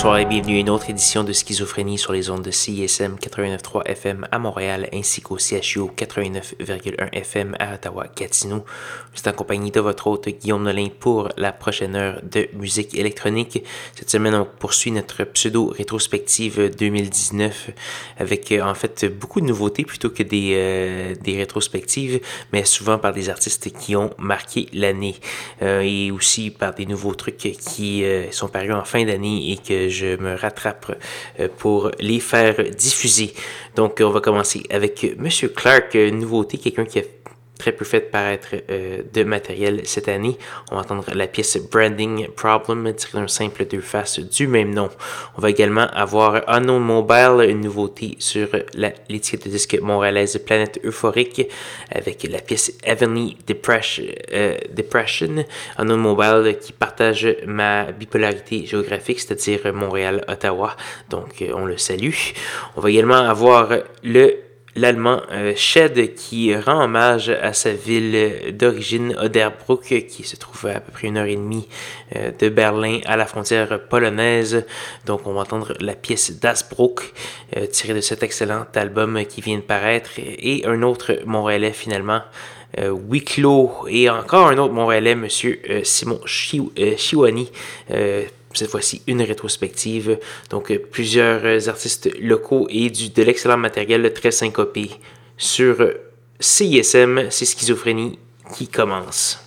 Bonsoir et bienvenue à une autre édition de Schizophrénie sur les ondes de CISM 89.3 FM à Montréal ainsi qu'au CHU 89.1 FM à Ottawa-Gatineau. C'est en compagnie de votre hôte Guillaume Nolin pour la prochaine heure de musique électronique. Cette semaine, on poursuit notre pseudo-rétrospective 2019 avec en fait beaucoup de nouveautés plutôt que des, euh, des rétrospectives, mais souvent par des artistes qui ont marqué l'année euh, et aussi par des nouveaux trucs qui euh, sont parus en fin d'année et que je me rattrape euh, pour les faire diffuser. Donc, on va commencer avec Monsieur Clark, nouveauté, quelqu'un qui a très peu fait paraître euh, de matériel cette année. On va entendre la pièce Branding Problem tirée d'un simple deux faces du même nom. On va également avoir Unknown Mobile, une nouveauté sur l'étiquette de disque montréalaise Planète Euphorique avec la pièce Heavenly Depression, euh, Depression. Unknown Mobile qui partage ma bipolarité géographique, c'est-à-dire Montréal-Ottawa. Donc euh, on le salue. On va également avoir le l'allemand euh, Shed qui rend hommage à sa ville d'origine Oderbruck qui se trouve à, peu près une heure et demie euh, de Berlin à la frontière polonaise. Donc on va entendre la pièce d'Asbruck euh, tirée de cet excellent album qui vient de paraître et un autre Montréalais finalement. Wicklow et encore un autre Montréalais, Monsieur Simon Chiwani, cette fois-ci une rétrospective. Donc euh, plusieurs euh, artistes locaux et du, de l'excellent matériel très syncopé sur euh, CISM, c'est Schizophrénie qui commence.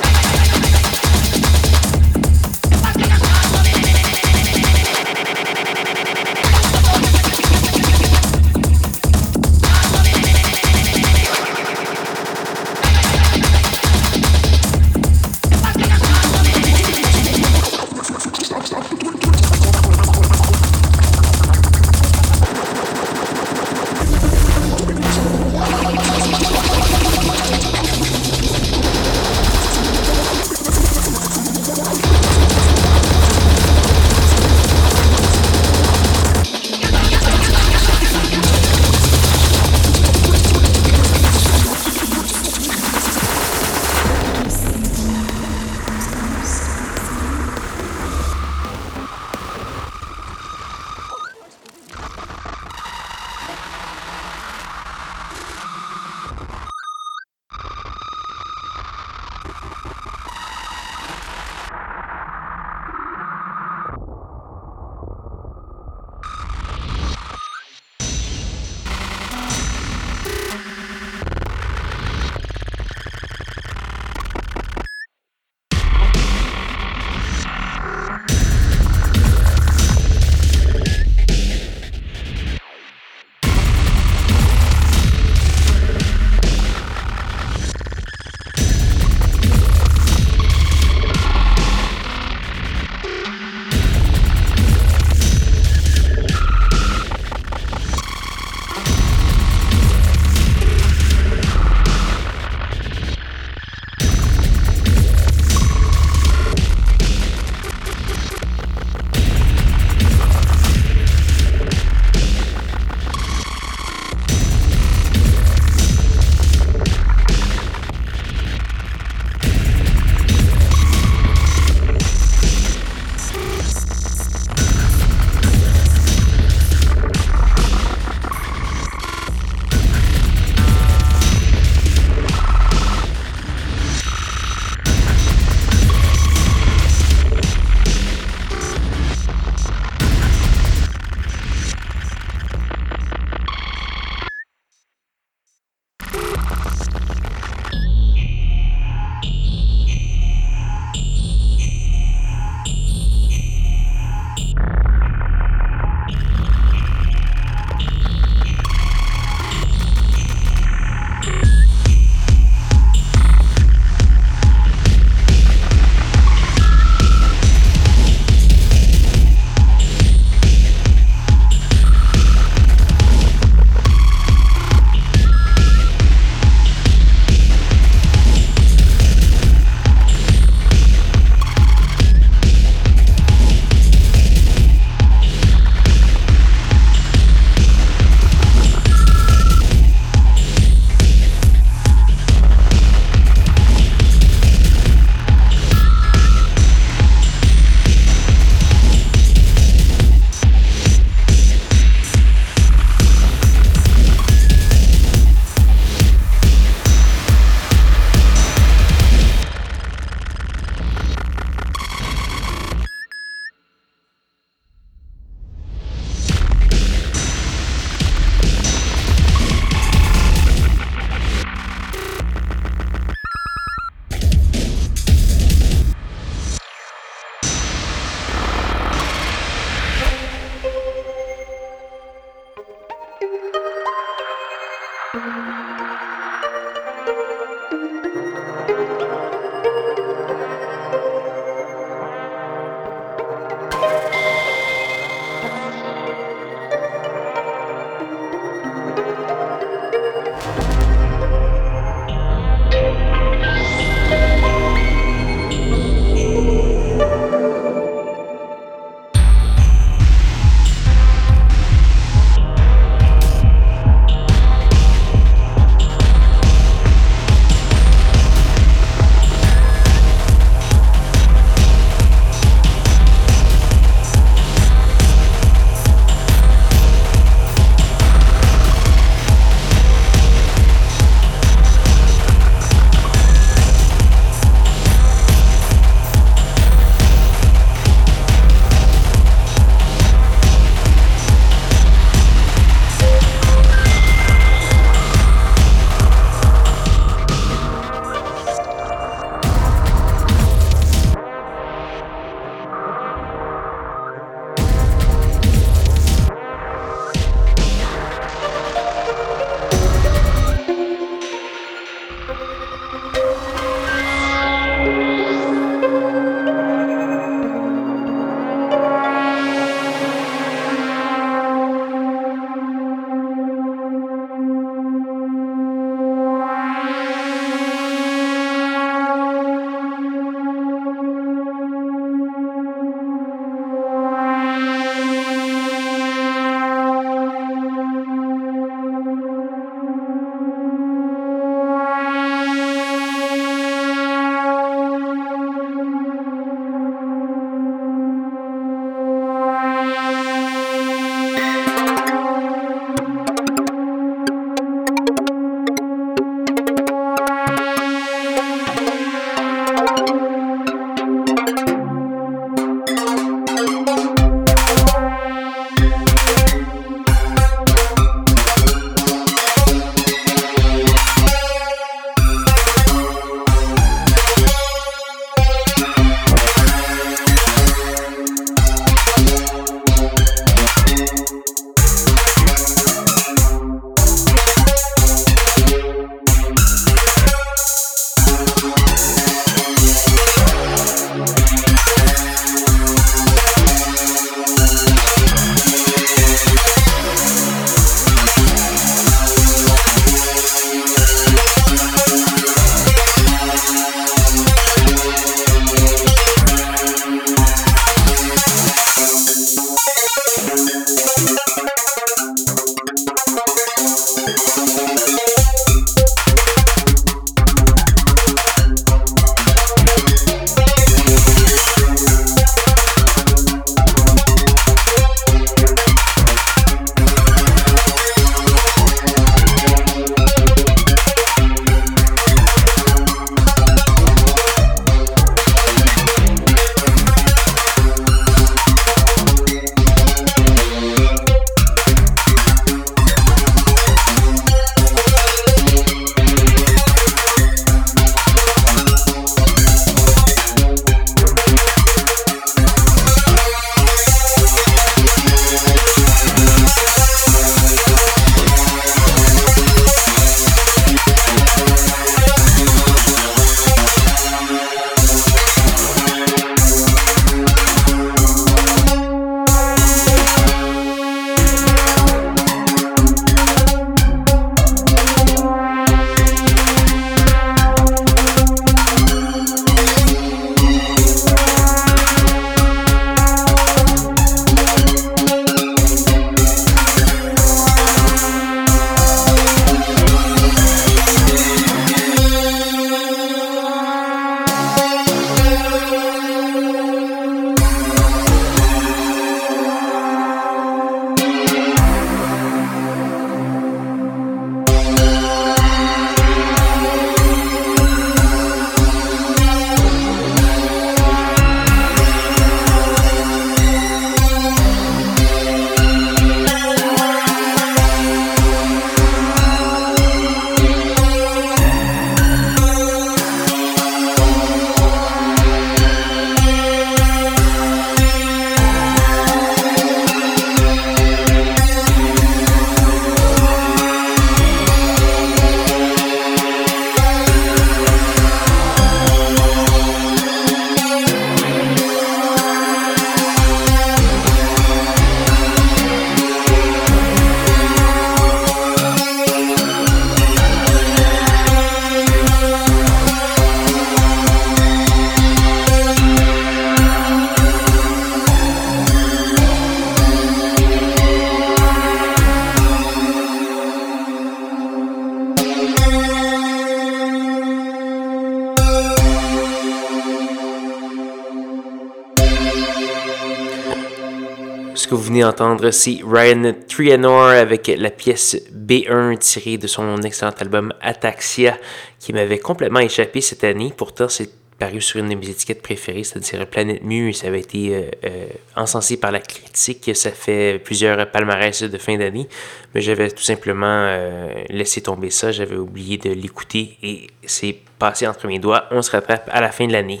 D'entendre, c'est Ryan Trianor avec la pièce B1 tirée de son excellent album Ataxia qui m'avait complètement échappé cette année. Pourtant, c'est paru sur une de mes étiquettes préférées, c'est-à-dire Planète Mu. Ça avait été euh, euh, encensé par la critique. Ça fait plusieurs palmarès de fin d'année. Mais j'avais tout simplement euh, laissé tomber ça. J'avais oublié de l'écouter et c'est passé entre mes doigts. On se rattrape à la fin de l'année.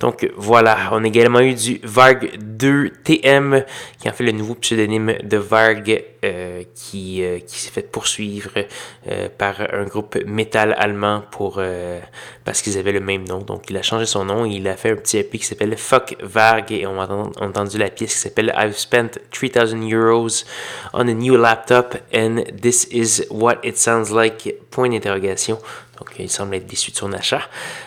Donc voilà, on a également eu du Varg 2 TM, qui en fait le nouveau pseudonyme de Varg, euh, qui, euh, qui s'est fait poursuivre euh, par un groupe métal allemand pour, parce qu'ils avaient le même nom. Donc il a changé son nom, il a fait un petit EP qui s'appelle Fuck Varg, et on a entendu la pièce qui s'appelle I've spent 3000 euros on a new laptop and this is what it sounds like, point d'interrogation. Donc, il semble être déçu de son achat.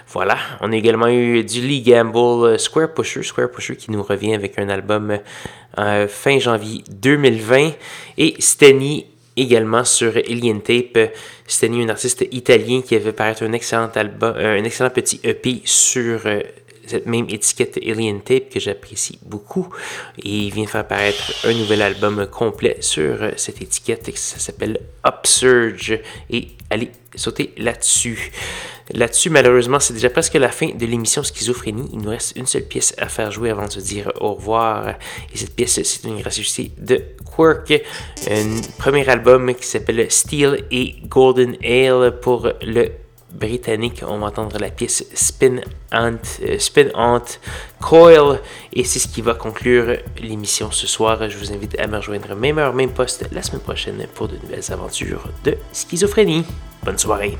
Voilà. On a également eu du Lee Gamble euh, Square Pusher. Square Pusher qui nous revient avec un album euh, fin janvier 2020. Et Steny également sur Alien Tape. Steny, un artiste italien qui avait paraître un excellent euh, un excellent petit EP sur cette même étiquette Alien Tape que j'apprécie beaucoup. Et il vient faire paraître un nouvel album complet sur cette étiquette. Ça s'appelle Upsurge. Et allez sauter là-dessus. Là-dessus, malheureusement, c'est déjà presque la fin de l'émission Schizophrénie. Il nous reste une seule pièce à faire jouer avant de se dire au revoir. Et cette pièce, c'est une gracieuseté de Quirk. Un premier album qui s'appelle Steel et Golden Ale pour le britannique. On va entendre la pièce Spin Ant, euh, Spin Ant Coil. Et c'est ce qui va conclure l'émission ce soir. Je vous invite à me rejoindre même heure, même poste la semaine prochaine pour de nouvelles aventures de schizophrénie. Bonne soirée.